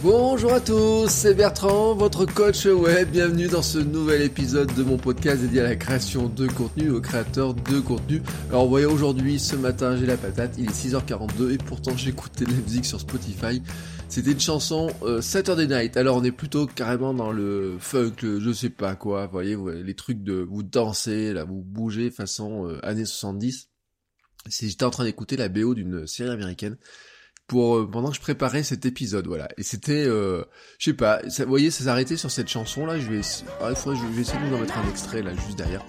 Bonjour à tous, c'est Bertrand, votre coach web. Bienvenue dans ce nouvel épisode de mon podcast dédié à la création de contenu, aux créateurs de contenu. Alors, vous voyez, aujourd'hui, ce matin, j'ai la patate. Il est 6h42 et pourtant, j'écoutais de la musique sur Spotify. C'était une chanson euh, Saturday Night. Alors, on est plutôt carrément dans le funk, je sais pas quoi. Vous voyez, les trucs de vous danser, là, vous bougez façon euh, années 70. J'étais en train d'écouter la BO d'une série américaine pour euh, pendant que je préparais cet épisode, voilà. Et c'était, euh, je sais pas, vous voyez, ça s'arrêtait sur cette chanson là. Je vais, ah, je vais essayer de vous en mettre un extrait là, juste derrière.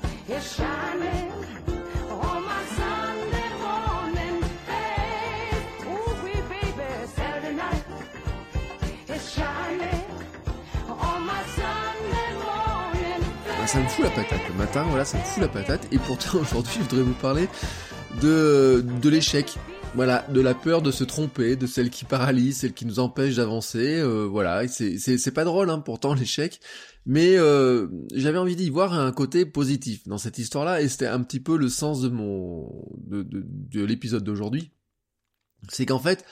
Ah, ça me fout la patate le matin, voilà, ça me fout la patate. Et pourtant aujourd'hui, je voudrais vous parler de, de l'échec. Voilà, de la peur de se tromper, de celle qui paralyse, celle qui nous empêche d'avancer. Euh, voilà, c'est pas drôle, hein, pourtant l'échec. Mais euh, j'avais envie d'y voir un côté positif dans cette histoire-là, et c'était un petit peu le sens de mon de, de, de l'épisode d'aujourd'hui. C'est qu'en fait,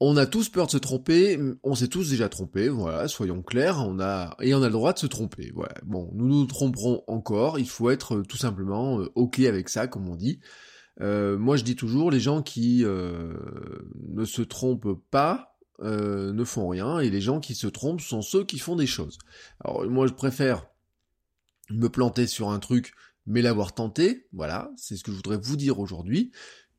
on a tous peur de se tromper, on s'est tous déjà trompés, voilà, soyons clairs, on a et on a le droit de se tromper. Voilà. Bon, nous nous tromperons encore, il faut être tout simplement euh, ok avec ça, comme on dit. Euh, moi, je dis toujours, les gens qui euh, ne se trompent pas euh, ne font rien, et les gens qui se trompent sont ceux qui font des choses. Alors, moi, je préfère me planter sur un truc, mais l'avoir tenté, voilà, c'est ce que je voudrais vous dire aujourd'hui,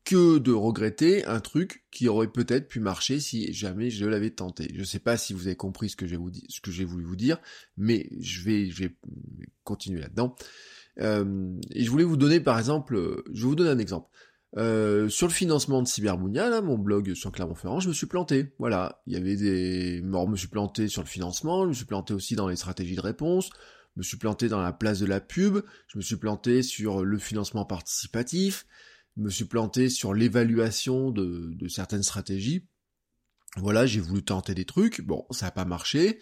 que de regretter un truc qui aurait peut-être pu marcher si jamais je l'avais tenté. Je sais pas si vous avez compris ce que j'ai voulu vous dire, mais je vais, je vais continuer là-dedans. Euh, et je voulais vous donner par exemple, euh, je vais vous donner un exemple. Euh, sur le financement de Cyberbounia, là, mon blog sur Clermont-Ferrand, je me suis planté. Voilà, il y avait des... morts, je me suis planté sur le financement, je me suis planté aussi dans les stratégies de réponse, je me suis planté dans la place de la pub, je me suis planté sur le financement participatif, je me suis planté sur l'évaluation de, de certaines stratégies. Voilà, j'ai voulu tenter des trucs, bon, ça n'a pas marché,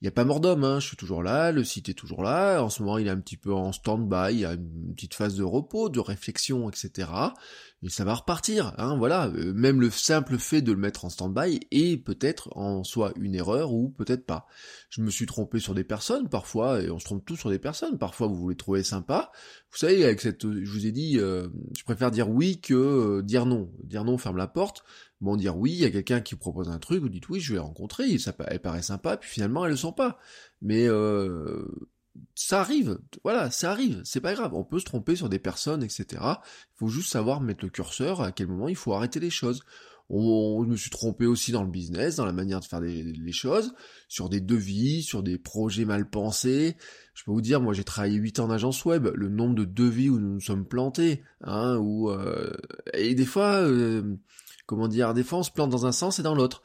il n'y a pas mort d'homme, hein, je suis toujours là, le site est toujours là, en ce moment il est un petit peu en stand-by, il y a une petite phase de repos, de réflexion, etc. Et ça va repartir, hein, voilà, euh, même le simple fait de le mettre en stand-by est peut-être en soi une erreur ou peut-être pas. Je me suis trompé sur des personnes parfois, et on se trompe tous sur des personnes, parfois vous voulez trouver sympa. Vous savez, avec cette, je vous ai dit, euh, je préfère dire oui que euh, dire non. Dire non ferme la porte, Bon, dire oui, il y a quelqu'un qui propose un truc, vous dites oui, je vais rencontrer, ça, elle paraît sympa, puis finalement elles le sont pas. Mais euh, ça arrive, voilà, ça arrive, c'est pas grave, on peut se tromper sur des personnes, etc. Il faut juste savoir mettre le curseur, à quel moment il faut arrêter les choses. On, je me suis trompé aussi dans le business, dans la manière de faire les, choses, sur des devis, sur des projets mal pensés. Je peux vous dire, moi j'ai travaillé 8 ans en agence web, le nombre de devis où nous nous sommes plantés, hein, où, euh, et des fois, euh, comment dire, des fois on se plante dans un sens et dans l'autre.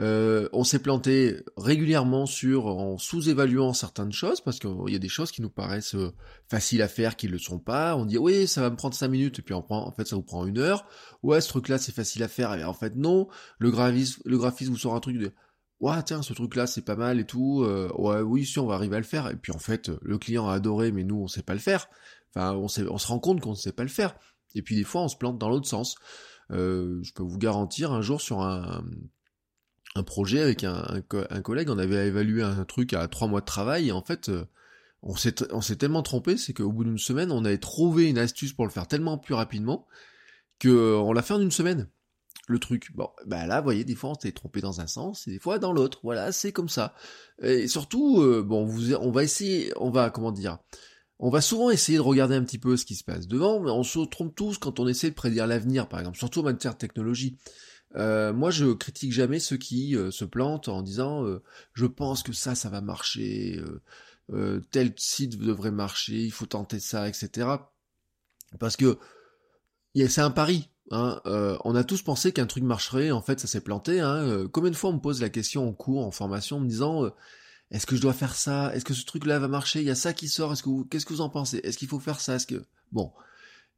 Euh, on s'est planté régulièrement sur en sous-évaluant certaines choses parce qu'il y a des choses qui nous paraissent euh, faciles à faire qui ne le sont pas. On dit oui ça va me prendre 5 minutes et puis on prend, en fait ça vous prend une heure. Ouais ce truc là c'est facile à faire et en fait non. Le graphisme, le vous sort un truc de ouais tiens ce truc là c'est pas mal et tout. Euh, ouais oui si on va arriver à le faire et puis en fait le client a adoré mais nous on sait pas le faire. Enfin on, on se rend compte qu'on ne sait pas le faire. Et puis des fois on se plante dans l'autre sens. Euh, je peux vous garantir, un jour sur un projet avec un, un, collègue, on avait évalué un truc à trois mois de travail, et en fait, euh, on s'est, tellement trompé, c'est qu'au bout d'une semaine, on avait trouvé une astuce pour le faire tellement plus rapidement, que euh, on l'a fait en une semaine le truc. Bon, bah là, vous voyez, des fois on s'est trompé dans un sens et des fois dans l'autre. Voilà, c'est comme ça. Et surtout, bon, vous, on va essayer, on va, comment dire, on va souvent essayer de regarder un petit peu ce qui se passe devant, mais on se trompe tous quand on essaie de prédire l'avenir, par exemple, surtout en matière de technologie. Euh, moi, je critique jamais ceux qui euh, se plantent en disant euh, je pense que ça, ça va marcher, tel site devrait marcher, il faut tenter ça, etc. Parce que c'est un pari. Hein, on a tous pensé qu'un truc marcherait, en fait, ça s'est planté. Hein. combien de fois on me pose la question en cours, en formation, en me disant est-ce que je dois faire ça? Est-ce que ce truc-là va marcher? Il y a ça qui sort. Qu'est-ce que vous en pensez? Est-ce qu'il faut faire ça? Est-ce que bon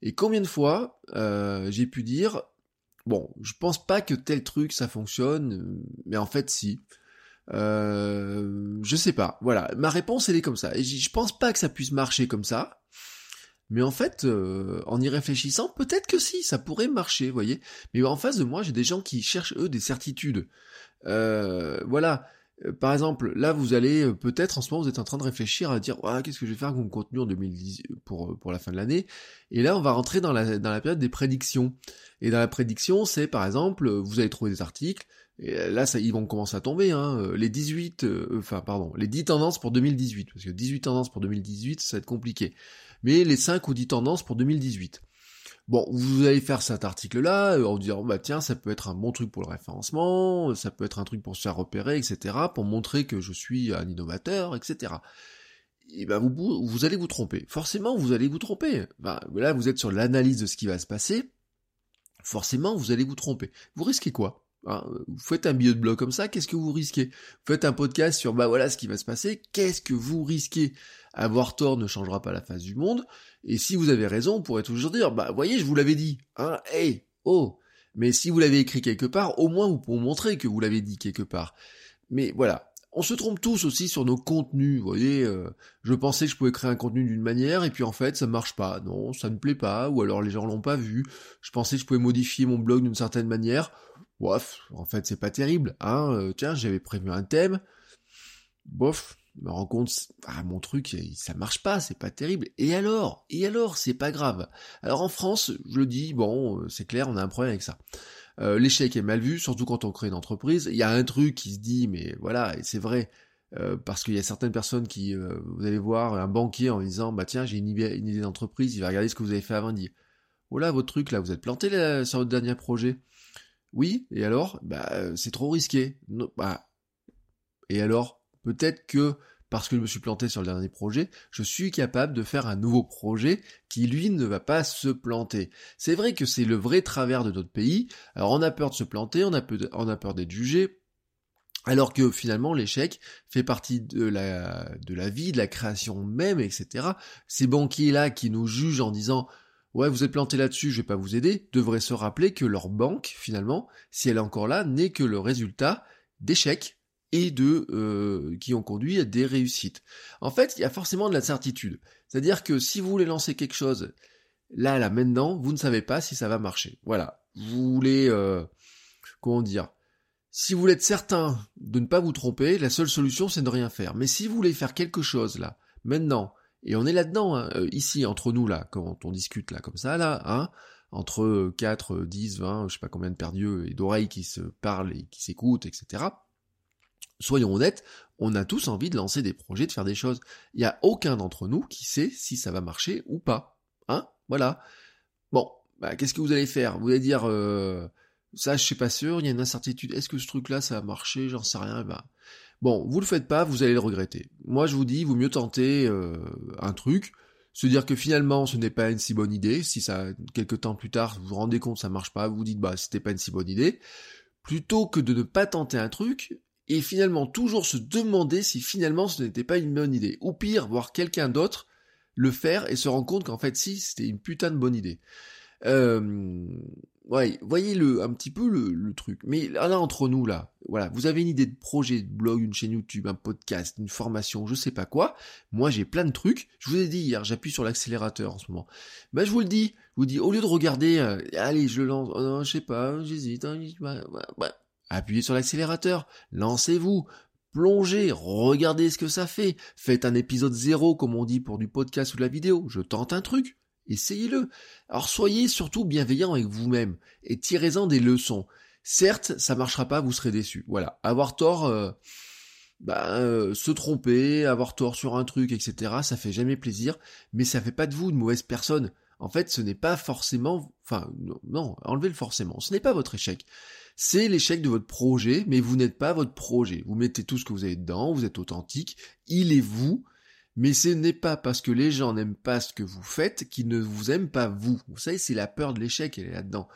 Et combien de fois j'ai pu dire Bon, je pense pas que tel truc ça fonctionne, mais en fait si. Euh, je sais pas. Voilà, ma réponse elle est comme ça. Et je pense pas que ça puisse marcher comme ça. Mais en fait, euh, en y réfléchissant, peut-être que si, ça pourrait marcher, voyez. Mais en face de moi, j'ai des gens qui cherchent eux des certitudes. Euh, voilà. Euh, par exemple, là, vous allez euh, peut-être en ce moment, vous êtes en train de réfléchir à dire, ah, qu'est-ce que je vais faire comme contenu en 2010 pour euh, pour la fin de l'année? Et là, on va rentrer dans la dans la période des prédictions. Et dans la prédiction, c'est par exemple, vous allez trouver des articles. Et là, ça, ils vont commencer à tomber. Hein, les 18, enfin pardon, les 10 tendances pour 2018, parce que 18 tendances pour 2018, ça va être compliqué. Mais les 5 ou 10 tendances pour 2018. Bon, vous allez faire cet article-là euh, en disant, bah tiens, ça peut être un bon truc pour le référencement, ça peut être un truc pour se faire repérer, etc., pour montrer que je suis un innovateur, etc. Et ben vous, vous allez vous tromper. Forcément, vous allez vous tromper. Ben, là, vous êtes sur l'analyse de ce qui va se passer. Forcément, vous allez vous tromper. Vous risquez quoi? Hein Vous faites un billet de blog comme ça, qu'est-ce que vous risquez? Vous faites un podcast sur, bah voilà ce qui va se passer, qu'est-ce que vous risquez? Avoir tort ne changera pas la face du monde. Et si vous avez raison, on pourrait toujours dire, bah voyez, je vous l'avais dit. Hein, hey, oh. Mais si vous l'avez écrit quelque part, au moins vous pouvez montrer que vous l'avez dit quelque part. Mais voilà, on se trompe tous aussi sur nos contenus, vous voyez, euh, je pensais que je pouvais créer un contenu d'une manière, et puis en fait ça marche pas, non, ça ne plaît pas, ou alors les gens l'ont pas vu, je pensais que je pouvais modifier mon blog d'une certaine manière, bof, en fait c'est pas terrible, hein, euh, tiens, j'avais prévu un thème, bof, me rends compte, ah, mon truc, ça marche pas, c'est pas terrible. Et alors? Et alors, c'est pas grave. Alors en France, je le dis, bon, euh, c'est clair, on a un problème avec ça. Euh, l'échec est mal vu, surtout quand on crée une entreprise. Il y a un truc qui se dit, mais voilà, et c'est vrai, parce qu'il y a certaines personnes qui, vous allez voir un banquier en disant, bah tiens, j'ai une idée, d'entreprise, il va regarder ce que vous avez fait avant, il dit, oh là, votre truc là, vous êtes planté sur votre dernier projet. Oui, et alors? Bah, c'est trop risqué. bah, et alors? Peut-être que parce que je me suis planté sur le dernier projet, je suis capable de faire un nouveau projet qui, lui, ne va pas se planter. C'est vrai que c'est le vrai travers de notre pays. Alors, on a peur de se planter, on a peur d'être jugé, alors que finalement l'échec fait partie de la, de la vie, de la création même, etc. Ces banquiers-là qui nous jugent en disant Ouais, vous êtes planté là-dessus, je vais pas vous aider, devraient se rappeler que leur banque, finalement, si elle est encore là, n'est que le résultat d'échecs et de euh, qui ont conduit à des réussites. En fait, il y a forcément de la certitude. C'est-à-dire que si vous voulez lancer quelque chose là, là, maintenant, vous ne savez pas si ça va marcher. Voilà. Vous voulez, euh, comment dire, si vous voulez être certain de ne pas vous tromper, la seule solution, c'est de rien faire. Mais si vous voulez faire quelque chose là, maintenant, et on est là-dedans, hein, euh, ici, entre nous là, quand on discute là, comme ça, là, hein, entre 4, 10, 20, je sais pas combien de paires d'yeux et d'oreilles qui se parlent et qui s'écoutent, etc soyons honnêtes, on a tous envie de lancer des projets, de faire des choses. Il n'y a aucun d'entre nous qui sait si ça va marcher ou pas. Hein Voilà. Bon, bah, qu'est-ce que vous allez faire? Vous allez dire, euh, ça je suis pas sûr, il y a une incertitude, est-ce que ce truc-là ça va marcher J'en sais rien. Bah. Bon, vous le faites pas, vous allez le regretter. Moi je vous dis, il vaut mieux tenter euh, un truc, se dire que finalement ce n'est pas une si bonne idée, si ça, quelques temps plus tard, vous vous rendez compte ça marche pas, vous vous dites, bah c'était pas une si bonne idée, plutôt que de ne pas tenter un truc et finalement toujours se demander si finalement ce n'était pas une bonne idée. Ou pire, voir quelqu'un d'autre le faire et se rendre compte qu'en fait si, c'était une putain de bonne idée. Euh, ouais, voyez le, un petit peu le, truc. Mais là, entre nous, là, voilà, vous avez une idée de projet, de blog, une chaîne YouTube, un podcast, une formation, je sais pas quoi. Moi, j'ai plein de trucs. Je vous ai dit hier, j'appuie sur l'accélérateur en ce moment. Ben, je vous le dis, je vous dis, au lieu de regarder, euh, allez, je le lance, oh non, je sais pas, j'hésite, hein, Appuyez sur l'accélérateur, lancez-vous, plongez, regardez ce que ça fait, faites un épisode zéro comme on dit pour du podcast ou de la vidéo, je tente un truc, essayez-le. Alors soyez surtout bienveillant avec vous-même et tirez-en des leçons. Certes, ça marchera pas, vous serez déçu. Voilà, avoir tort, euh, bah, euh, se tromper, avoir tort sur un truc, etc. Ça fait jamais plaisir, mais ça fait pas de vous une mauvaise personne. En fait, ce n'est pas forcément, enfin, non, non enlevez le forcément. Ce n'est pas votre échec. C'est l'échec de votre projet, mais vous n'êtes pas votre projet. Vous mettez tout ce que vous avez dedans, vous êtes authentique, il est vous, mais ce n'est pas parce que les gens n'aiment pas ce que vous faites qu'ils ne vous aiment pas vous. Vous savez, c'est la peur de l'échec, elle est là-dedans.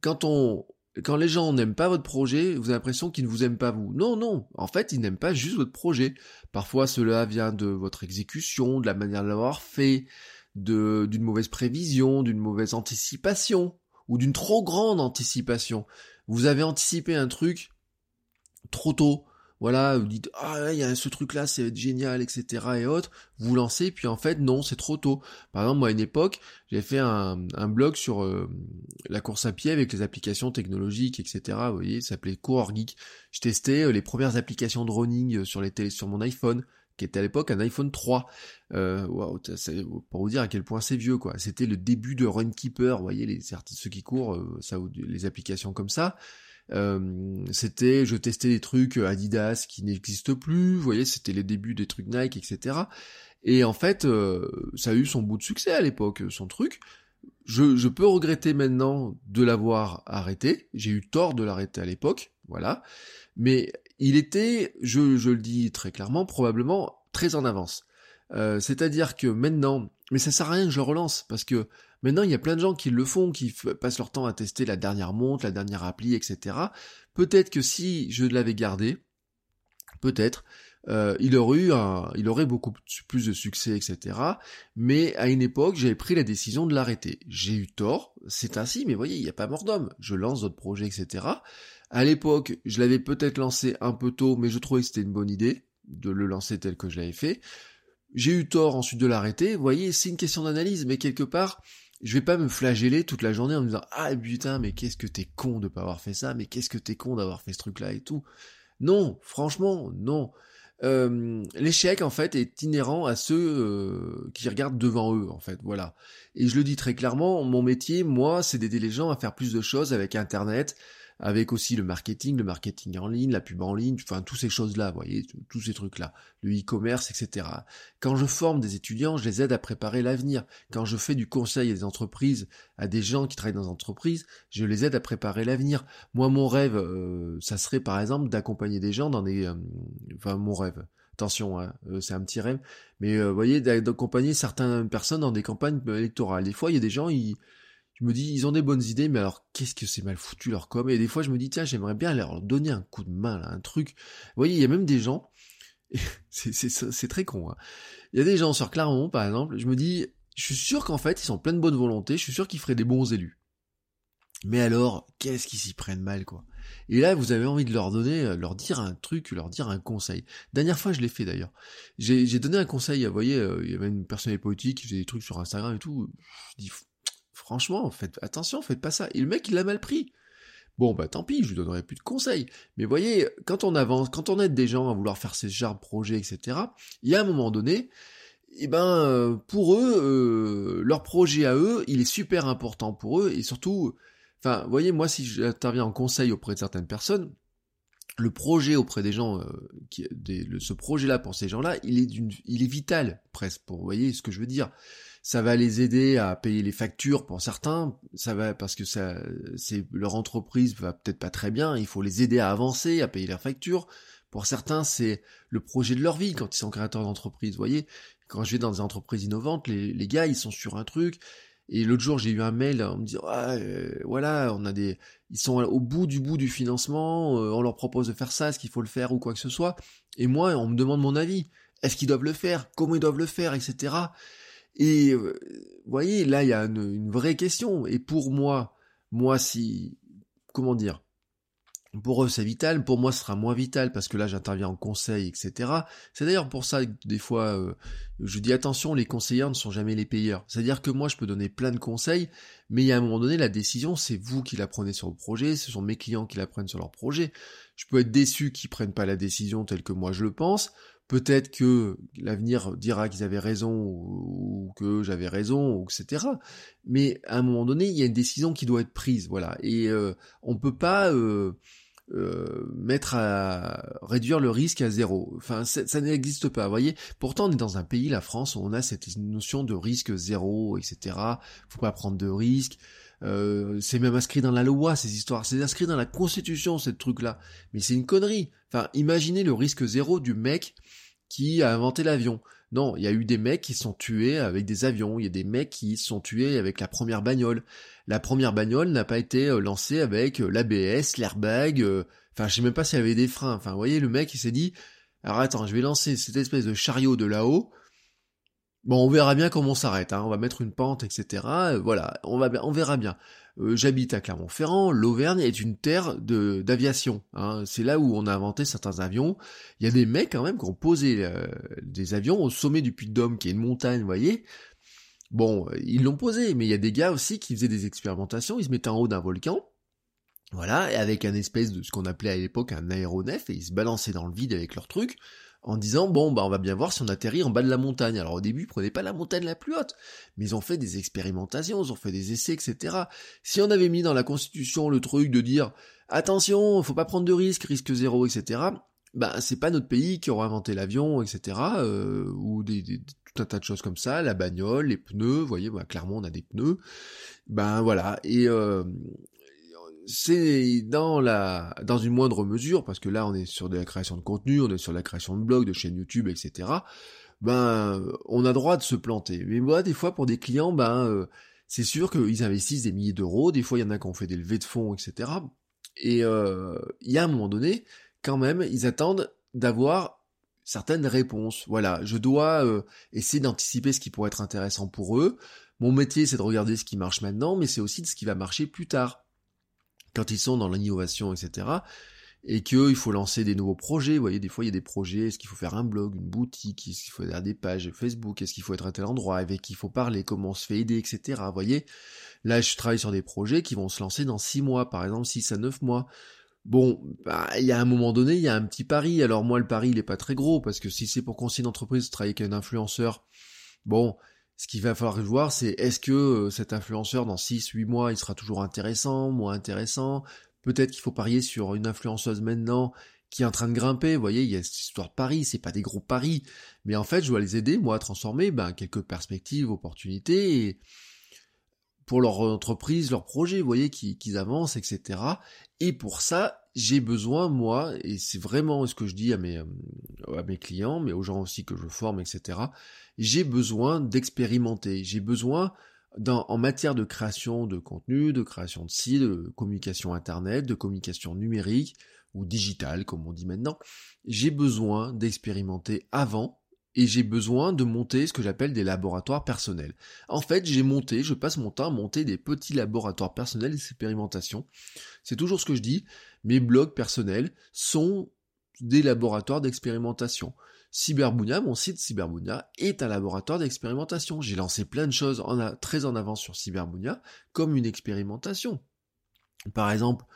Quand on, quand les gens n'aiment pas votre projet, vous avez l'impression qu'ils ne vous aiment pas vous. Non, non. En fait, ils n'aiment pas juste votre projet. Parfois, cela vient de votre exécution, de la manière de l'avoir fait, de, d'une mauvaise prévision, d'une mauvaise anticipation, ou d'une trop grande anticipation. Vous avez anticipé un truc trop tôt, voilà, vous dites ah il y a ce truc là, c'est génial, etc. et autres, vous lancez, puis en fait non, c'est trop tôt. Par exemple, moi à une époque, j'ai fait un, blog sur euh, la course à pied avec les applications technologiques, etc. Vous voyez, ça s'appelait Coureur Geek. Je testais euh, les premières applications de running euh, sur les télé, sur mon iPhone qui était à l'époque un iPhone 3. Euh, pour vous dire à quel point c'est vieux, quoi. C'était le début de Runkeeper, vous voyez, les, ceux qui courent, ça, les applications comme ça. Euh, c'était, je testais des trucs Adidas qui n'existent plus, vous voyez, c'était les débuts des trucs Nike, etc. Et en fait, euh, ça a eu son bout de succès à l'époque, son truc. Je, je peux regretter maintenant de l'avoir arrêté. J'ai eu tort de l'arrêter à l'époque, voilà. Mais il était, je, je le dis très clairement, probablement très en avance. Euh, c'est-à-dire que maintenant, mais ça sert à rien que je relance, parce que maintenant il y a plein de gens qui le font, qui passent leur temps à tester la dernière montre, la dernière appli, etc. Peut-être que si je l'avais gardé, peut-être, euh, il aurait eu il aurait beaucoup plus de succès, etc. Mais à une époque, j'avais pris la décision de l'arrêter. J'ai eu tort, c'est ainsi, mais voyez, il n'y a pas mort d'homme. Je lance d'autres projets, etc. À l'époque, je l'avais peut-être lancé un peu tôt, mais je trouvais que c'était une bonne idée de le lancer tel que je l'avais fait. J'ai eu tort ensuite de l'arrêter. Vous voyez, c'est une question d'analyse, mais quelque part, je vais pas me flageller toute la journée en me disant ah putain mais qu'est-ce que t'es con de pas avoir fait ça, mais qu'est-ce que t'es con d'avoir fait ce truc-là et tout. Non, franchement, non. Euh, l'échec en fait est inhérent à ceux euh, qui regardent devant eux en fait voilà et je le dis très clairement mon métier moi c'est d'aider les gens à faire plus de choses avec internet avec aussi le marketing, le marketing en ligne, la pub en ligne, enfin toutes ces choses-là, vous voyez, tous ces trucs-là, le e-commerce, etc. Quand je forme des étudiants, je les aide à préparer l'avenir. Quand je fais du conseil à des entreprises, à des gens qui travaillent dans des entreprises, je les aide à préparer l'avenir. Moi, mon rêve, euh, ça serait par exemple d'accompagner des gens dans des... Euh, enfin, mon rêve. Attention, hein, euh, c'est un petit rêve. Mais vous voyez, d'accompagner certaines personnes dans des campagnes électorales. Des fois, il y a des gens, ils je me dis, ils ont des bonnes idées, mais alors qu'est-ce que c'est mal foutu leur com Et des fois, je me dis, tiens, j'aimerais bien leur donner un coup de main, là, un truc. Vous voyez, il y a même des gens, c'est très con, hein. il y a des gens sur Clermont, par exemple, je me dis, je suis sûr qu'en fait, ils sont pleins de bonne volonté, je suis sûr qu'ils feraient des bons élus. Mais alors, qu'est-ce qu'ils s'y prennent mal, quoi Et là, vous avez envie de leur donner, euh, leur dire un truc, leur dire un conseil. Dernière fois, je l'ai fait d'ailleurs. J'ai donné un conseil, vous voyez, euh, il y avait une personnalité politique faisait des trucs sur Instagram et tout. Je dis, Franchement, faites attention, faites pas ça. Et le mec, il l'a mal pris. Bon, bah tant pis, je lui donnerai plus de conseils. Mais voyez, quand on avance, quand on aide des gens à vouloir faire ces genre de projets, etc., il y a un moment donné, eh ben, euh, pour eux, euh, leur projet à eux, il est super important pour eux, et surtout, enfin, voyez, moi, si j'interviens en conseil auprès de certaines personnes, le projet auprès des gens, euh, qui, ce projet-là pour ces gens-là, il est il est vital presque. Pour, vous voyez ce que je veux dire ça va les aider à payer les factures pour certains, ça va parce que ça, c'est leur entreprise va peut-être pas très bien, il faut les aider à avancer, à payer leurs factures. Pour certains, c'est le projet de leur vie quand ils sont créateurs d'entreprise. Vous voyez, quand je vais dans des entreprises innovantes, les, les gars, ils sont sur un truc. Et l'autre jour, j'ai eu un mail, on me dit, ah, euh, voilà, on a des, ils sont au bout du bout du financement, euh, on leur propose de faire ça, est-ce qu'il faut le faire ou quoi que ce soit? Et moi, on me demande mon avis. Est-ce qu'ils doivent le faire? Comment ils doivent le faire, etc. Et vous voyez, là, il y a une, vraie question. Et pour moi, moi, si, comment dire, pour eux c'est vital, pour moi ce sera moins vital parce que là j'interviens en conseil, etc. C'est d'ailleurs pour ça que des fois euh, je dis attention, les conseillers ne sont jamais les payeurs. C'est-à-dire que moi je peux donner plein de conseils, mais il y a un moment donné la décision c'est vous qui la prenez sur le projet, ce sont mes clients qui la prennent sur leur projet. Je peux être déçu qu'ils prennent pas la décision telle que moi je le pense, Peut-être que l'avenir dira qu'ils avaient raison ou, que j'avais raison, etc. Mais à un moment donné, il y a une décision qui doit être prise, voilà. Et euh, on peut pas, euh, euh, mettre à réduire le risque à zéro. Enfin, ça n'existe pas. Voyez, pourtant on est dans un pays, la France, où on a cette notion de risque zéro, etc. Faut pas prendre de risques. Euh, c'est même inscrit dans la loi ces histoires, c'est inscrit dans la constitution ce truc-là. Mais c'est une connerie. Enfin, imaginez le risque zéro du mec qui a inventé l'avion. Non, il y a eu des mecs qui sont tués avec des avions, il y a des mecs qui sont tués avec la première bagnole. La première bagnole n'a pas été euh, lancée avec euh, l'ABS, l'airbag, euh, enfin je sais même pas s'il y avait des freins. Enfin vous voyez, le mec il s'est dit, alors attends, je vais lancer cette espèce de chariot de là-haut, Bon, on verra bien comment on s'arrête, hein. on va mettre une pente, etc. voilà, on, va, on verra bien. Euh, j'habite à Clermont-Ferrand, l'Auvergne est une terre d'aviation. Hein. C'est là où on a inventé certains avions. Il y a des mecs quand même qui ont posé euh, des avions au sommet du Puy de Dôme, qui est une montagne, vous voyez. Bon, ils l'ont posé, mais il y a des gars aussi qui faisaient des expérimentations, ils se mettaient en haut d'un volcan, voilà, et avec un espèce de ce qu'on appelait à l'époque un aéronef, et ils se balançaient dans le vide avec leur truc, en disant bon bah on va bien voir si on atterrit en bas de la montagne. Alors au début ils prenaient pas la montagne la plus haute, mais ils ont fait des expérimentations, ils ont fait des essais, etc. Si on avait mis dans la constitution le truc de dire attention, faut pas prendre de risques, risque zéro, etc. Ben c'est pas notre pays qui aura inventé l'avion, etc. Euh, ou des, tout un tas de choses comme ça, la bagnole, les pneus, vous voyez, bah, clairement on a des pneus. Ben voilà, et euh, c'est dans la dans une moindre mesure parce que là on est sur de la création de contenu, on est sur la création de blogs, de chaînes YouTube, etc. Ben on a droit de se planter. Mais moi des fois pour des clients, ben euh, c'est sûr qu'ils investissent des milliers d'euros. Des fois il y en a qui ont fait des levées de fonds, etc. Et euh, il y a un moment donné, quand même, ils attendent d'avoir certaines réponses. Voilà, je dois euh, essayer d'anticiper ce qui pourrait être intéressant pour eux. Mon métier, c'est de regarder ce qui marche maintenant, mais c'est aussi de ce qui va marcher plus tard quand ils sont dans l'innovation, etc. Et qu'il faut lancer des nouveaux projets. Vous voyez, des fois, il y a des projets. Est-ce qu'il faut faire un blog, une boutique Est-ce qu'il faut faire des pages Facebook Est-ce qu'il faut être à tel endroit Avec qui il faut parler Comment on se fait aider, etc. Vous voyez, là, je travaille sur des projets qui vont se lancer dans six mois, par exemple, six à neuf mois. Bon, bah, il y a un moment donné, il y a un petit pari. Alors moi, le pari, il est pas très gros, parce que si c'est pour conseiller une entreprise travailler avec un influenceur, bon, ce qu'il va falloir voir, c'est est-ce que euh, cet influenceur, dans 6-8 mois, il sera toujours intéressant, moins intéressant? Peut-être qu'il faut parier sur une influenceuse maintenant qui est en train de grimper. Vous voyez, il y a cette histoire de paris, c'est pas des gros paris. Mais en fait, je dois les aider, moi, à transformer ben, quelques perspectives, opportunités, pour leur entreprise, leur projet, vous voyez, qu'ils avancent, etc. Et pour ça, j'ai besoin, moi, et c'est vraiment ce que je dis à mes, euh, clients, mais aux gens aussi que je forme, etc. J'ai besoin d'expérimenter. J'ai besoin, en matière de création de contenu, de création de sites, de communication internet, de communication numérique ou digitale, comme on dit maintenant, j'ai besoin d'expérimenter avant et j'ai besoin de monter ce que j'appelle des laboratoires personnels. En fait, j'ai monté, je passe mon temps à monter des petits laboratoires personnels d'expérimentation. C'est toujours ce que je dis, mes blogs personnels sont des laboratoires d'expérimentation. Cyberbounia, mon site Cyberbounia, est un laboratoire d'expérimentation. J'ai lancé plein de choses en très en avance sur Cyberbounia comme une expérimentation. Par exemple,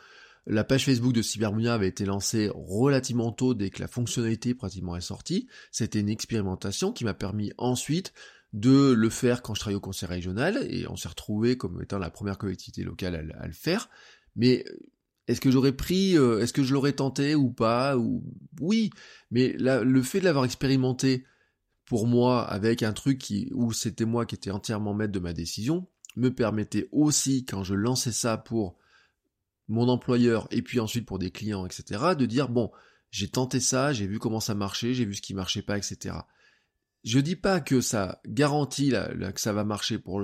la page Facebook de Cybermunia avait été lancée relativement tôt dès que la fonctionnalité pratiquement est sortie. C'était une expérimentation qui m'a permis ensuite de le faire quand je travaillais au conseil régional et on s'est retrouvé comme étant la première collectivité locale à, le faire. Mais euh, est-ce que j'aurais pris, euh, est-ce que je l'aurais tenté ou pas ou oui, mais le fait de l'avoir expérimenté pour moi avec un truc où c'était moi qui étais entièrement maître de ma décision me permettait aussi quand je lançais ça pour mon employeur et puis ensuite pour des clients, etc., de dire bon, j'ai tenté ça, j'ai vu comment ça marchait, j'ai vu ce qui marchait pas, etc. Je dis pas que ça garantit que ça va marcher pour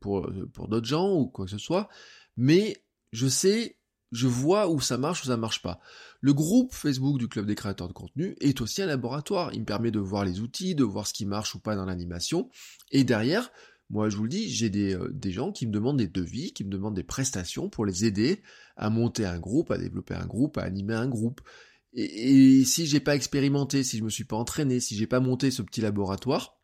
pour d'autres gens ou quoi que ce soit, mais je sais, je vois où ça marche ou ça marche pas. Le groupe Facebook du club des créateurs de contenu est aussi un laboratoire. Il me permet de voir les outils, de voir ce qui marche ou pas dans l'animation, et derrière moi, je vous le dis, j'ai des, euh, des, gens qui me demandent des devis, qui me demandent des prestations pour les aider à monter un groupe, à développer un groupe, à animer un groupe. Et, et si j'ai pas expérimenté, si je me suis pas entraîné, si j'ai pas monté ce petit laboratoire,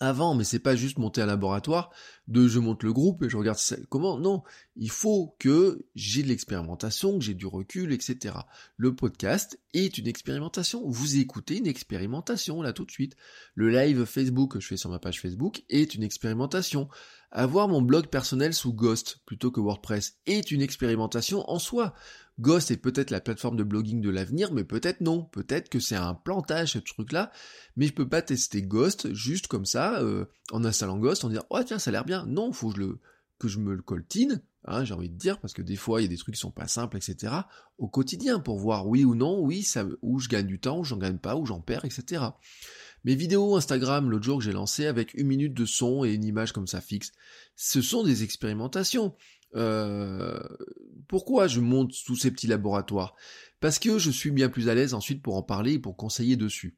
avant, mais c'est pas juste monter un laboratoire de je monte le groupe et je regarde comment? Non, il faut que j'ai de l'expérimentation, que j'ai du recul, etc. Le podcast est une expérimentation. Vous écoutez une expérimentation là tout de suite. Le live Facebook que je fais sur ma page Facebook est une expérimentation. Avoir mon blog personnel sous Ghost plutôt que WordPress est une expérimentation en soi. Ghost est peut-être la plateforme de blogging de l'avenir, mais peut-être non. Peut-être que c'est un plantage ce truc-là, mais je peux pas tester Ghost juste comme ça euh, en installant Ghost en disant oh tiens ça a l'air bien. Non, faut que je me le coltine, hein, j'ai envie de dire, parce que des fois il y a des trucs qui sont pas simples, etc. au quotidien pour voir oui ou non, oui, où je gagne du temps, où j'en gagne pas, où j'en perds, etc. Mes vidéos Instagram l'autre jour que j'ai lancé avec une minute de son et une image comme ça fixe, ce sont des expérimentations. Euh, pourquoi je monte tous ces petits laboratoires? Parce que je suis bien plus à l'aise ensuite pour en parler et pour conseiller dessus.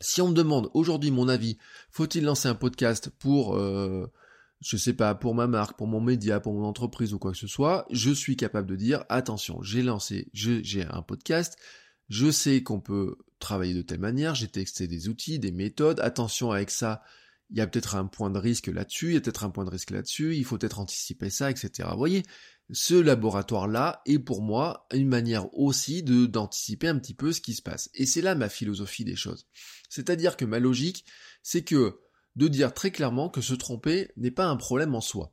Si on me demande aujourd'hui mon avis, faut-il lancer un podcast pour, euh, je sais pas, pour ma marque, pour mon média, pour mon entreprise ou quoi que ce soit, je suis capable de dire attention, j'ai lancé, j'ai un podcast, je sais qu'on peut travailler de telle manière, j'ai texté des outils, des méthodes, attention avec ça, il y a peut-être un point de risque là-dessus, il y a peut-être un point de risque là-dessus, il faut peut-être anticiper ça, etc. Vous voyez, ce laboratoire-là est pour moi une manière aussi de d'anticiper un petit peu ce qui se passe. Et c'est là ma philosophie des choses. C'est-à-dire que ma logique, c'est que de dire très clairement que se tromper n'est pas un problème en soi.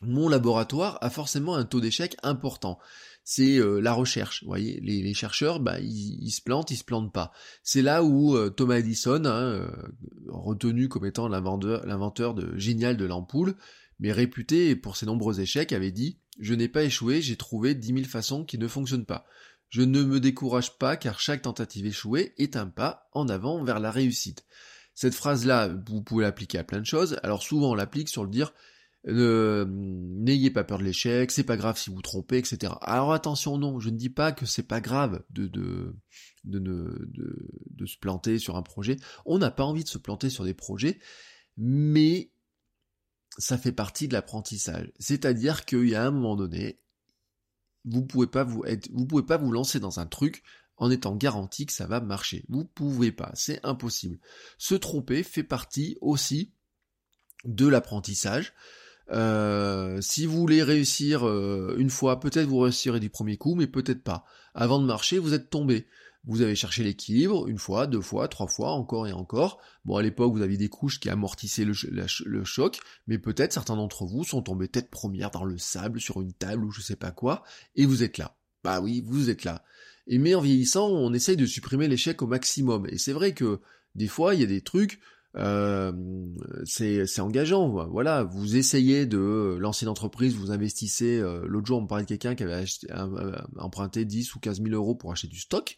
Mon laboratoire a forcément un taux d'échec important c'est euh, la recherche. Vous voyez, les, chercheurs, bah, ils, se plantent, ils se plantent pas. C'est là où euh, Thomas Edison, hein, euh, retenu comme étant l'inventeur de génial de l'ampoule, mais réputé pour ses nombreux échecs, avait dit Je n'ai pas échoué, j'ai trouvé dix mille façons qui ne fonctionnent pas. Je ne me décourage pas car chaque tentative échouée est un pas en avant vers la réussite. Cette phrase-là, vous pouvez l'appliquer à plein de choses. Alors souvent on l'applique sur le dire n'ayez pas peur de l'échec, c'est pas grave si vous trompez, etc. Alors attention, non, je ne dis pas que c'est pas grave de, de, de, de, de se planter sur un projet. On n'a pas envie de se planter sur des projets, mais ça fait partie de l'apprentissage. C'est-à-dire qu'il y a un moment donné, vous pouvez pas vous être, vous pouvez pas vous lancer dans un truc en étant garanti que ça va marcher. Vous pouvez pas, c'est impossible. Se tromper fait partie aussi de l'apprentissage. Euh, si vous voulez réussir euh, une fois, peut-être vous réussirez du premier coup, mais peut-être pas. Avant de marcher, vous êtes tombé. Vous avez cherché l'équilibre une fois, deux fois, trois fois, encore et encore. Bon, à l'époque, vous aviez des couches qui amortissaient le, choc, mais peut-être certains d'entre vous sont tombés tête première dans le sable, sur une table ou je sais pas quoi, et vous êtes là. Bah oui, vous êtes là. Et mais en vieillissant, on essaye de supprimer l'échec au maximum. Et c'est vrai que des fois, il y a des trucs, euh, c'est engageant. Voilà, vous essayez de lancer une entreprise, vous investissez. Euh, l'autre jour, on me parlait de quelqu'un qui avait euh, emprunté 10 ou 15 000 euros pour acheter du stock.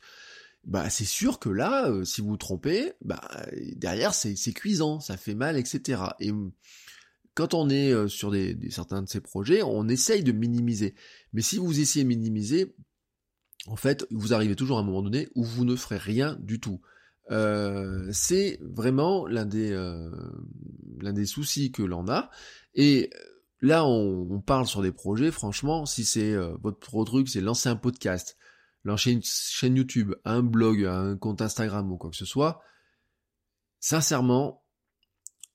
Bah, c'est sûr que là, si vous vous trompez, bah, derrière, c'est cuisant, ça fait mal, etc. Et quand on est sur des, certains de ces projets, on essaye de minimiser. Mais si vous essayez minimiser, en fait, vous arrivez toujours à un moment donné où vous ne ferez rien du tout. Euh, c'est vraiment l'un des, euh, l'un des soucis que l'on a. Et là, on, parle sur des projets, franchement, si c'est euh, votre truc, c'est lancer un podcast, lancer une chaîne YouTube, un blog, un compte Instagram ou quoi que ce soit, sincèrement,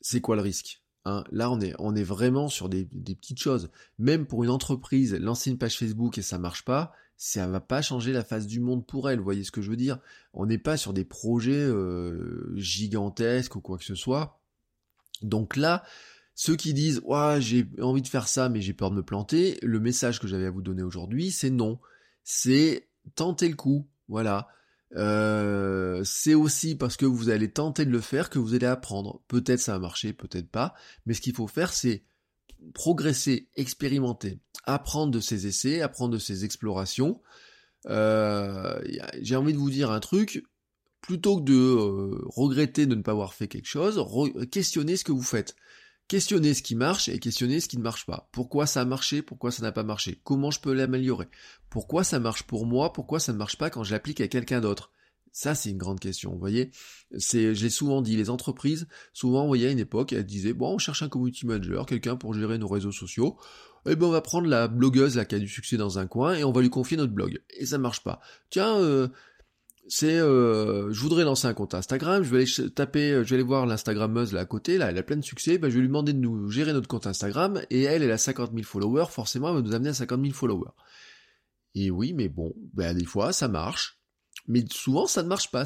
c'est quoi le risque hein? Là, on est, on est vraiment sur des, des petites choses. Même pour une entreprise, lancer une page Facebook et ça marche pas, ça va pas changer la face du monde pour elle, vous voyez ce que je veux dire? On n'est pas sur des projets euh, gigantesques ou quoi que ce soit. Donc là, ceux qui disent ouais, j'ai envie de faire ça mais j'ai peur de me planter, le message que j'avais à vous donner aujourd'hui, c'est non. C'est tenter le coup, voilà. Euh, c'est aussi parce que vous allez tenter de le faire que vous allez apprendre. Peut-être ça va marcher, peut-être pas, mais ce qu'il faut faire, c'est progresser, expérimenter, apprendre de ses essais, apprendre de ses explorations. Euh, j'ai envie de vous dire un truc, plutôt que de euh, regretter de ne pas avoir fait quelque chose, questionnez ce que vous faites. Questionnez ce qui marche et questionnez ce qui ne marche pas. Pourquoi ça a marché, pourquoi ça n'a pas marché? Comment je peux l'améliorer? Pourquoi ça marche pour moi? Pourquoi ça ne marche pas quand je l'applique à quelqu'un d'autre? Ça, c'est une grande question, vous voyez. C'est, j'ai souvent dit, les entreprises, souvent, vous voyez, à une époque, elles disaient, bon, on cherche un community manager, quelqu'un pour gérer nos réseaux sociaux. Eh ben, on va prendre la blogueuse, là, qui a du succès dans un coin, et on va lui confier notre blog. Et ça marche pas. Tiens, euh, c'est, euh, je voudrais lancer un compte Instagram, je vais aller taper, euh, je vais aller voir l'Instagrammeuse, là, à côté, là, elle a plein de succès, ben, je vais lui demander de nous gérer notre compte Instagram, et elle, elle a 50 000 followers, forcément, elle va nous amener à 50 000 followers. Et oui, mais bon, ben, des fois, ça marche mais souvent, ça ne marche pas.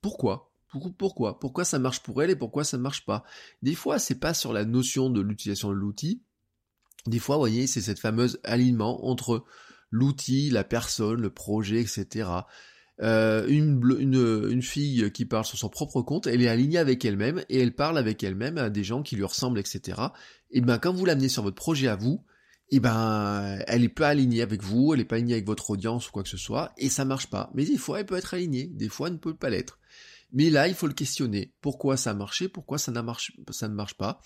Pourquoi? Pourquoi? Pourquoi ça marche pour elle et pourquoi ça ne marche pas? Des fois, c'est pas sur la notion de l'utilisation de l'outil. Des fois, vous voyez, c'est cette fameuse alignement entre l'outil, la personne, le projet, etc. Euh, une, une, une, fille qui parle sur son propre compte, elle est alignée avec elle-même et elle parle avec elle-même à des gens qui lui ressemblent, etc. Et ben quand vous l'amenez sur votre projet à vous, et ben elle est pas alignée avec vous, elle est pas alignée avec votre audience ou quoi que ce soit, et ça marche pas. Mais des fois elle peut être alignée, des fois elle ne peut pas l'être. Mais là il faut le questionner. Pourquoi ça a marché Pourquoi ça ne marche pas?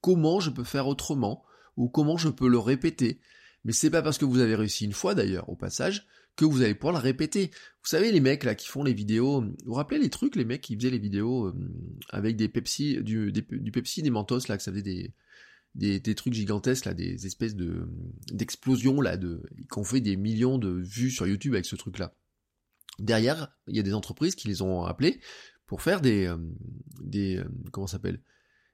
Comment je peux faire autrement? Ou comment je peux le répéter? Mais c'est pas parce que vous avez réussi une fois d'ailleurs, au passage, que vous allez pouvoir le répéter. Vous savez, les mecs là qui font les vidéos, vous vous rappelez les trucs, les mecs qui faisaient les vidéos euh, avec des Pepsi, du, du Pepsi, des Mentos là, que ça faisait des, des, des, trucs gigantesques là, des espèces de d'explosions là, de, qu'on fait des millions de vues sur YouTube avec ce truc là. Derrière, il y a des entreprises qui les ont appelés pour faire des, euh, des, euh, comment s'appelle,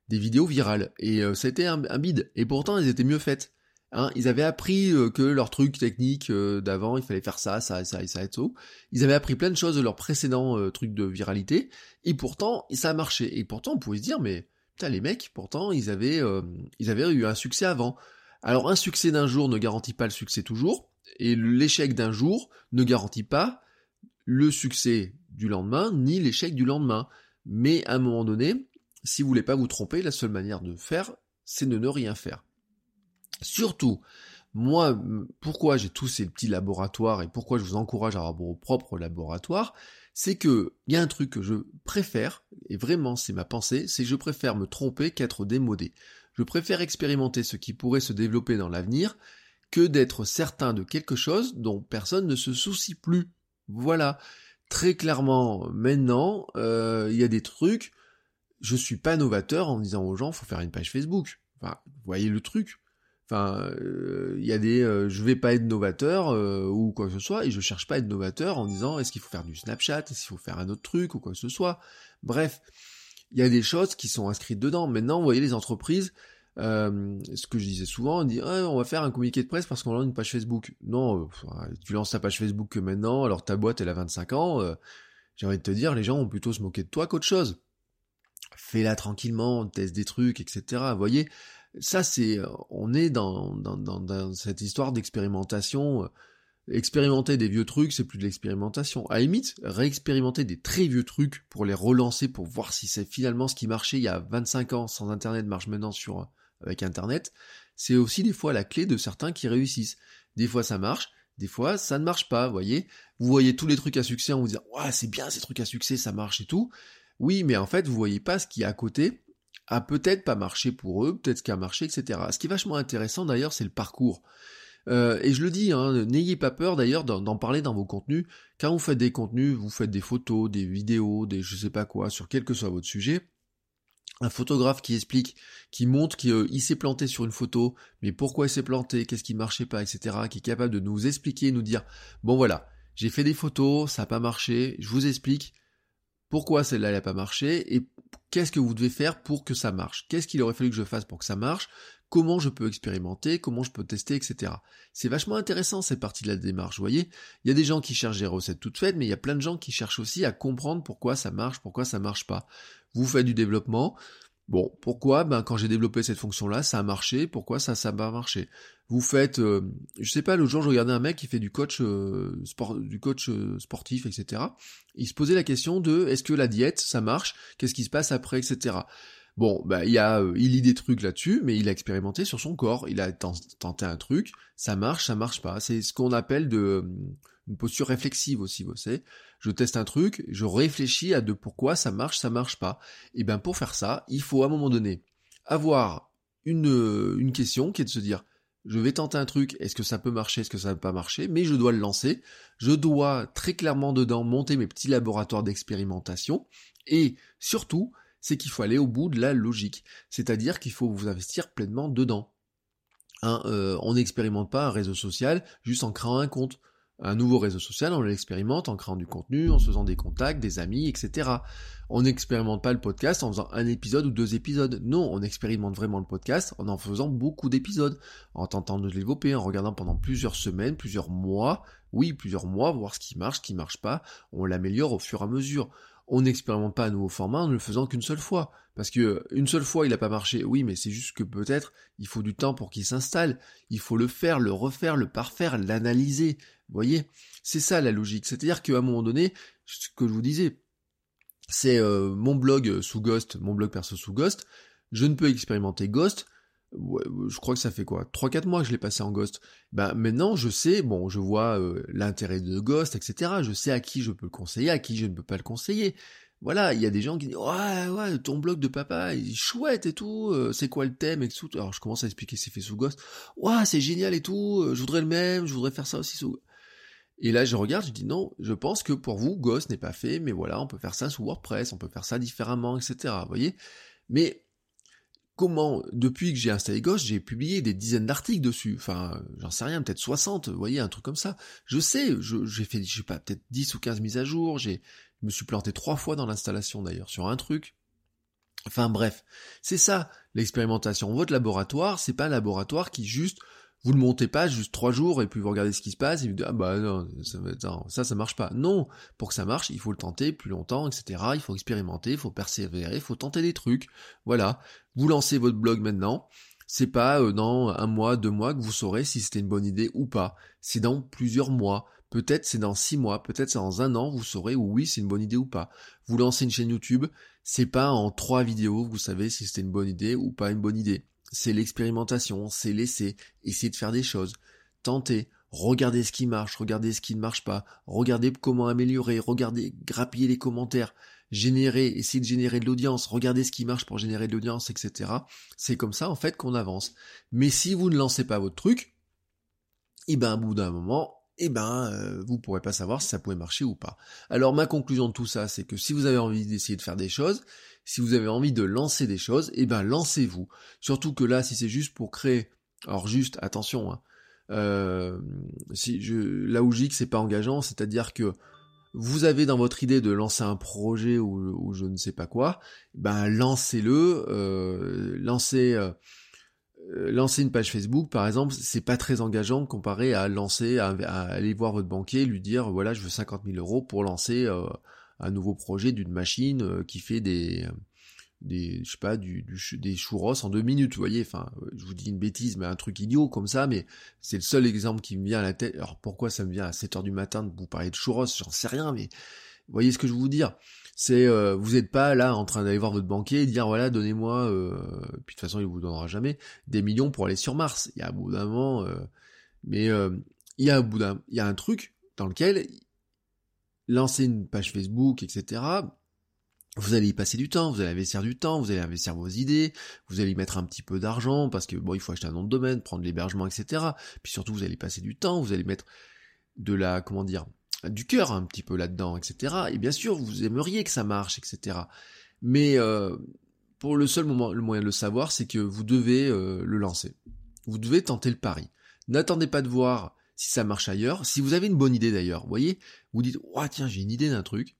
des vidéos virales. Et a été un, un bide. Et pourtant, elles étaient mieux faites. Hein, ils avaient appris euh, que leur truc technique euh, d'avant, il fallait faire ça, ça, ça et ça et ça. Ils avaient appris plein de choses de leur précédent euh, truc de viralité, et pourtant ça a marché. Et pourtant, on pouvait se dire, mais les mecs, pourtant, ils avaient, ils avaient eu un succès avant. Alors, un succès d'un jour ne garantit pas le succès toujours, et l'échec d'un jour ne garantit pas le succès du lendemain, ni l'échec du lendemain. Mais à un moment donné, si vous voulez pas vous tromper, la seule manière de faire, c'est de ne rien faire. Surtout, moi, pourquoi j'ai tous ces petits laboratoires et pourquoi je vous encourage à avoir vos propres laboratoires, c'est que il y a un truc que je préfère, et vraiment c'est ma pensée, c'est que je préfère me tromper qu'être démodé. Je préfère expérimenter ce qui pourrait se développer dans l'avenir que d'être certain de quelque chose dont personne ne se soucie plus. Voilà. Très clairement, maintenant, euh, il y a des trucs, je suis pas novateur en disant aux gens, faut faire une page Facebook. Enfin, voyez le truc. Enfin, euh, il y a des, euh, je vais pas être novateur euh, ou quoi que ce soit, et je cherche pas à être novateur en disant est-ce qu'il faut faire du Snapchat, est-ce qu'il faut faire un autre truc ou quoi que ce soit. Bref, il y a des choses qui sont inscrites dedans. Maintenant, vous voyez les entreprises, ce que je disais souvent, on dit ah, on va faire un communiqué de presse parce qu'on lance une page Facebook. Non, tu lances ta page Facebook que maintenant, alors ta boîte elle a 25 ans. J'ai envie de te dire, les gens ont plutôt se moquer de toi qu'autre chose. Fais-la tranquillement, teste des trucs, etc. Vous voyez, ça c'est, euh, on est dans, dans, dans, cette histoire d'expérimentation. Euh, expérimenter des vieux trucs, c'est plus de l'expérimentation. À limite, réexpérimenter des très vieux trucs pour les relancer, pour voir si c'est finalement ce qui marchait il y a 25 ans sans Internet marche maintenant sur euh, avec Internet. C'est aussi des fois la clé de certains qui réussissent. Des fois ça marche, des fois ça ne marche pas, vous voyez. Vous voyez tous les trucs à succès en vous disant, ouais, c'est bien ces trucs à succès, ça marche et tout. Oui, mais en fait, vous voyez pas ce qui est à côté a peut-être pas marché pour eux, peut-être ce qui a marché, etc. Ce qui est vachement intéressant d'ailleurs, c'est le parcours. Euh, et je le dis, hein, n'ayez pas peur d'ailleurs d'en parler dans vos contenus. Quand vous faites des contenus, vous faites des photos, des vidéos, des je sais pas quoi, sur quel que soit votre sujet. Un photographe qui explique, qui montre qu'il euh, s'est planté sur une photo, mais pourquoi il s'est planté, qu'est-ce qui marchait pas, etc. Qui est capable de nous expliquer, nous dire, bon voilà, j'ai fait des photos, ça n'a pas marché, je vous explique pourquoi celle-là n'a pas marché et qu'est-ce que vous devez faire pour que ça marche? Qu'est-ce qu'il aurait fallu que je fasse pour que ça marche? Comment je peux expérimenter? Comment je peux tester, etc. C'est vachement intéressant cette partie de la démarche, vous voyez? Il y a des gens qui cherchent des recettes toutes faites, mais il y a plein de gens qui cherchent aussi à comprendre pourquoi ça marche, pourquoi ça marche pas. Vous faites du développement, Bon, pourquoi? Ben quand j'ai développé cette fonction-là, ça a marché. Pourquoi? Ça, ça va marché Vous faites, euh, je sais pas, le jour je regardais un mec qui fait du coach euh, sport, du coach euh, sportif, etc. Il se posait la question de est-ce que la diète ça marche? Qu'est-ce qui se passe après, etc. Bon, bah, il a, il lit des trucs là-dessus, mais il a expérimenté sur son corps. Il a tenté un truc, ça marche, ça marche pas. C'est ce qu'on appelle de une posture réflexive aussi, vous savez. Je teste un truc, je réfléchis à de pourquoi ça marche, ça marche pas. Et bien pour faire ça, il faut à un moment donné avoir une, une question qui est de se dire je vais tenter un truc, est-ce que ça peut marcher, est-ce que ça ne va pas marcher, mais je dois le lancer, je dois très clairement dedans monter mes petits laboratoires d'expérimentation, et surtout, c'est qu'il faut aller au bout de la logique, c'est-à-dire qu'il faut vous investir pleinement dedans. Hein, euh, on n'expérimente pas un réseau social juste en créant un compte un nouveau réseau social, on l'expérimente en créant du contenu, en se faisant des contacts, des amis, etc. On n'expérimente pas le podcast en faisant un épisode ou deux épisodes. Non, on expérimente vraiment le podcast en en faisant beaucoup d'épisodes, en tentant de le développer, en regardant pendant plusieurs semaines, plusieurs mois, oui, plusieurs mois, voir ce qui marche, ce qui marche pas. On l'améliore au fur et à mesure. on n'expérimente pas un nouveau format en ne le faisant qu'une seule fois. Parce que une seule fois, il n'a pas marché, oui, mais c'est juste que peut-être il faut du temps pour qu'il s'installe. Il faut le faire, le refaire, le parfaire, l'analyser. Voyez C'est ça la logique. C'est-à-dire qu'à un moment donné, ce que je vous disais, c'est euh, mon blog sous Ghost, mon blog perso sous Ghost. Je ne peux expérimenter Ghost je crois que ça fait quoi 3-4 mois que je l'ai passé en Ghost. Ben maintenant je sais, bon je vois euh, l'intérêt de Ghost, etc. Je sais à qui je peux le conseiller, à qui je ne peux pas le conseiller. Voilà, il y a des gens qui disent ouais ouais ton blog de papa il est chouette et tout, euh, c'est quoi le thème et tout. Alors je commence à expliquer c'est fait sous Ghost. Ouais c'est génial et tout, euh, je voudrais le même, je voudrais faire ça aussi sous. Et là je regarde, je dis non, je pense que pour vous Ghost n'est pas fait, mais voilà on peut faire ça sous WordPress, on peut faire ça différemment, etc. Vous voyez. Mais comment, depuis que j'ai installé Ghost, j'ai publié des dizaines d'articles dessus. Enfin, j'en sais rien, peut-être 60, vous voyez, un truc comme ça. Je sais, j'ai fait, je sais pas, peut-être 10 ou 15 mises à jour, j'ai, je me suis planté trois fois dans l'installation d'ailleurs, sur un truc. Enfin bref, c'est ça, l'expérimentation. Votre laboratoire, c'est pas un laboratoire qui juste vous le montez pas juste trois jours et puis vous regardez ce qui se passe et vous dites ah bah non ça, ça ça marche pas. Non, pour que ça marche, il faut le tenter plus longtemps, etc. Il faut expérimenter, il faut persévérer, il faut tenter des trucs. Voilà, vous lancez votre blog maintenant. C'est pas euh, dans un mois, deux mois que vous saurez si c'était une bonne idée ou pas. C'est dans plusieurs mois. Peut-être c'est dans six mois, peut-être c'est dans un an, vous saurez oui c'est une bonne idée ou pas. Vous lancez une chaîne YouTube, c'est pas en trois vidéos que vous savez si c'était une bonne idée ou pas une bonne idée c'est l'expérimentation, c'est l'essai, essayer de faire des choses, tenter, regarder ce qui marche, regarder ce qui ne marche pas, regarder comment améliorer, regarder, grappiller les commentaires, générer, essayer de générer de l'audience, regarder ce qui marche pour générer de l'audience, etc. C'est comme ça en fait qu'on avance. Mais si vous ne lancez pas votre truc, et eh ben à bout d'un moment, eh ben euh, vous pourrez pas savoir si ça pouvait marcher ou pas. Alors ma conclusion de tout ça, c'est que si vous avez envie d'essayer de faire des choses, si vous avez envie de lancer des choses, eh ben lancez-vous. Surtout que là, si c'est juste pour créer, alors juste, attention, hein, euh, là où je que c'est pas engageant, c'est-à-dire que vous avez dans votre idée de lancer un projet ou, je ne sais pas quoi, ben lancez-le, euh, lancez, euh, lancer une page Facebook par exemple, c'est pas très engageant comparé à lancer, à, aller voir votre banquier, lui dire voilà je veux 50 000 euros pour lancer un nouveau projet d'une machine euh, qui fait des des je sais pas du, des churros en deux minutes vous voyez. Enfin euh, je vous dis une bêtise mais un truc idiot comme ça mais c'est le seul exemple qui me vient à la tête. Alors pourquoi ça me vient à 7 heures du matin de vous parler de churros j'en sais rien mais vous voyez ce que je veux vous dire. C'est euh, vous n'êtes pas là en train d'aller voir votre banquier et dire voilà donnez-moi puis de toute façon il vous donnera jamais des millions pour aller sur Mars. Il y a un bout d'un moment mais il y a un bout d'un il y a un truc dans lequel lancer une page Facebook, etc., vous allez y passer du temps, vous allez investir du temps, vous allez investir vos idées, vous allez y mettre un petit peu d'argent, parce que bon, il faut acheter un nom de domaine, prendre l'hébergement, etc. Puis surtout, vous allez passer du temps, vous allez mettre de la, comment dire, du cœur un petit peu là-dedans, etc. Et bien sûr, vous aimeriez que ça marche, etc. Mais euh, pour le seul moment, le moyen de le savoir, c'est que vous devez euh, le lancer. Vous devez tenter le pari. N'attendez pas de voir si ça marche ailleurs. Si vous avez une bonne idée d'ailleurs, vous voyez, vous dites, oh tiens, j'ai une idée d'un truc.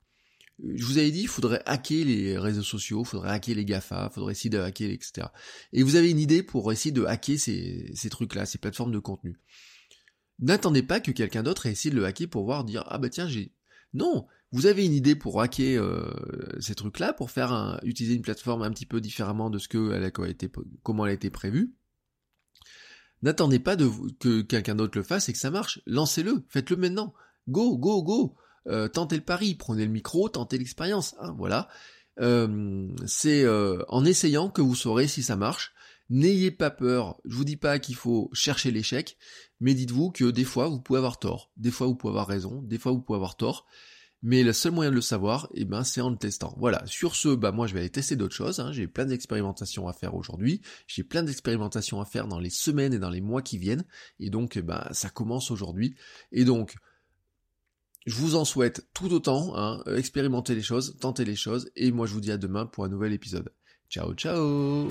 Euh, je vous avais dit, il faudrait hacker les réseaux sociaux, il faudrait hacker les GAFA, il faudrait essayer de hacker, etc. Et vous avez une idée pour essayer de hacker ces, ces trucs-là, ces plateformes de contenu. N'attendez pas que quelqu'un d'autre ait essayé de le hacker pour voir, dire, ah bah tiens, j'ai... Non, vous avez une idée pour hacker euh, ces trucs-là, pour faire utiliser une plateforme un petit peu différemment de ce que elle a comment elle a été prévue. N'attendez pas que quelqu'un d'autre le fasse et que ça marche. Lancez-le, faites-le maintenant. Go, go, go. Euh, tentez le pari, prenez le micro, tentez l'expérience. Hein, voilà. Euh, c'est euh, en essayant que vous saurez si ça marche. N'ayez pas peur. Je vous dis pas qu'il faut chercher l'échec, mais dites-vous que des fois vous pouvez avoir tort, des fois vous pouvez avoir raison, des fois vous pouvez avoir tort. Mais le seul moyen de le savoir, eh ben, c'est en le testant. Voilà. Sur ce, bah, moi, je vais aller tester d'autres choses. Hein. J'ai plein d'expérimentations à faire aujourd'hui. J'ai plein d'expérimentations à faire dans les semaines et dans les mois qui viennent. Et donc, bah, ça commence aujourd'hui. Et donc, je vous en souhaite tout autant. Hein. Expérimentez les choses, tentez les choses. Et moi, je vous dis à demain pour un nouvel épisode. Ciao, ciao